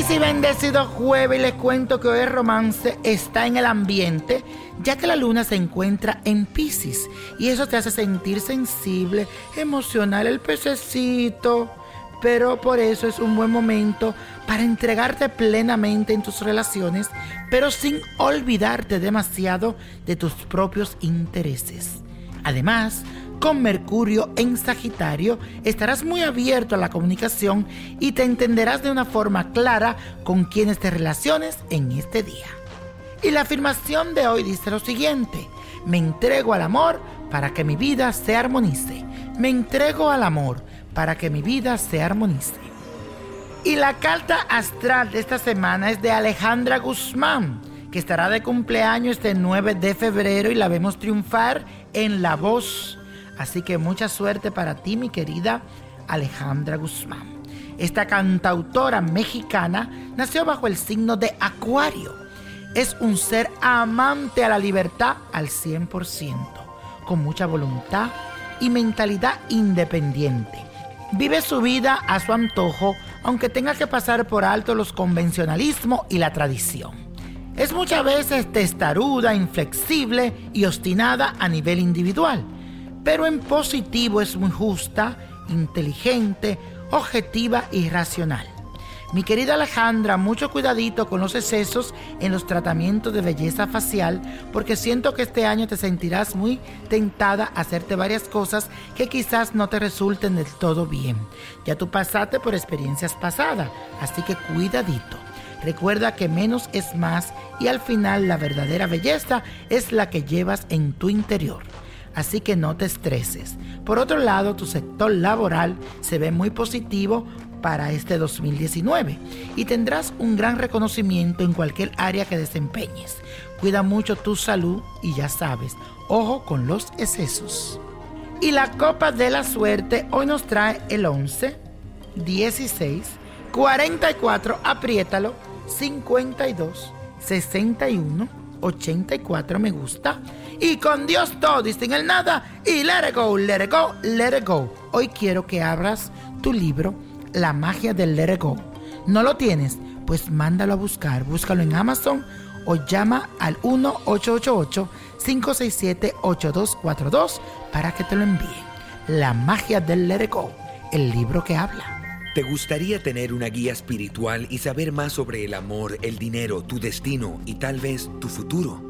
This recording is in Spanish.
Feliz y bendecido jueves les cuento que hoy el romance está en el ambiente ya que la luna se encuentra en Pisces y eso te hace sentir sensible, emocional el pececito. Pero por eso es un buen momento para entregarte plenamente en tus relaciones, pero sin olvidarte demasiado de tus propios intereses. Además, con Mercurio en Sagitario estarás muy abierto a la comunicación y te entenderás de una forma clara con quienes te relaciones en este día. Y la afirmación de hoy dice lo siguiente, me entrego al amor para que mi vida se armonice. Me entrego al amor para que mi vida se armonice. Y la carta astral de esta semana es de Alejandra Guzmán, que estará de cumpleaños este 9 de febrero y la vemos triunfar en La Voz. Así que mucha suerte para ti, mi querida Alejandra Guzmán. Esta cantautora mexicana nació bajo el signo de Acuario. Es un ser amante a la libertad al 100%, con mucha voluntad y mentalidad independiente. Vive su vida a su antojo, aunque tenga que pasar por alto los convencionalismos y la tradición. Es muchas veces testaruda, inflexible y obstinada a nivel individual, pero en positivo es muy justa, inteligente, objetiva y racional. Mi querida Alejandra, mucho cuidadito con los excesos en los tratamientos de belleza facial, porque siento que este año te sentirás muy tentada a hacerte varias cosas que quizás no te resulten del todo bien. Ya tú pasaste por experiencias pasadas, así que cuidadito. Recuerda que menos es más y al final la verdadera belleza es la que llevas en tu interior. Así que no te estreses. Por otro lado, tu sector laboral se ve muy positivo para este 2019 y tendrás un gran reconocimiento en cualquier área que desempeñes. Cuida mucho tu salud y ya sabes, ojo con los excesos. Y la copa de la suerte hoy nos trae el 11, 16, 44, apriétalo, 52, 61, 84 me gusta. Y con Dios todo y sin el nada. Y let it go, let it go, let it go. Hoy quiero que abras tu libro la magia del Let It Go. ¿No lo tienes? Pues mándalo a buscar. Búscalo en Amazon o llama al 1-888-567-8242 para que te lo envíen. La magia del Let It Go, el libro que habla. ¿Te gustaría tener una guía espiritual y saber más sobre el amor, el dinero, tu destino y tal vez tu futuro?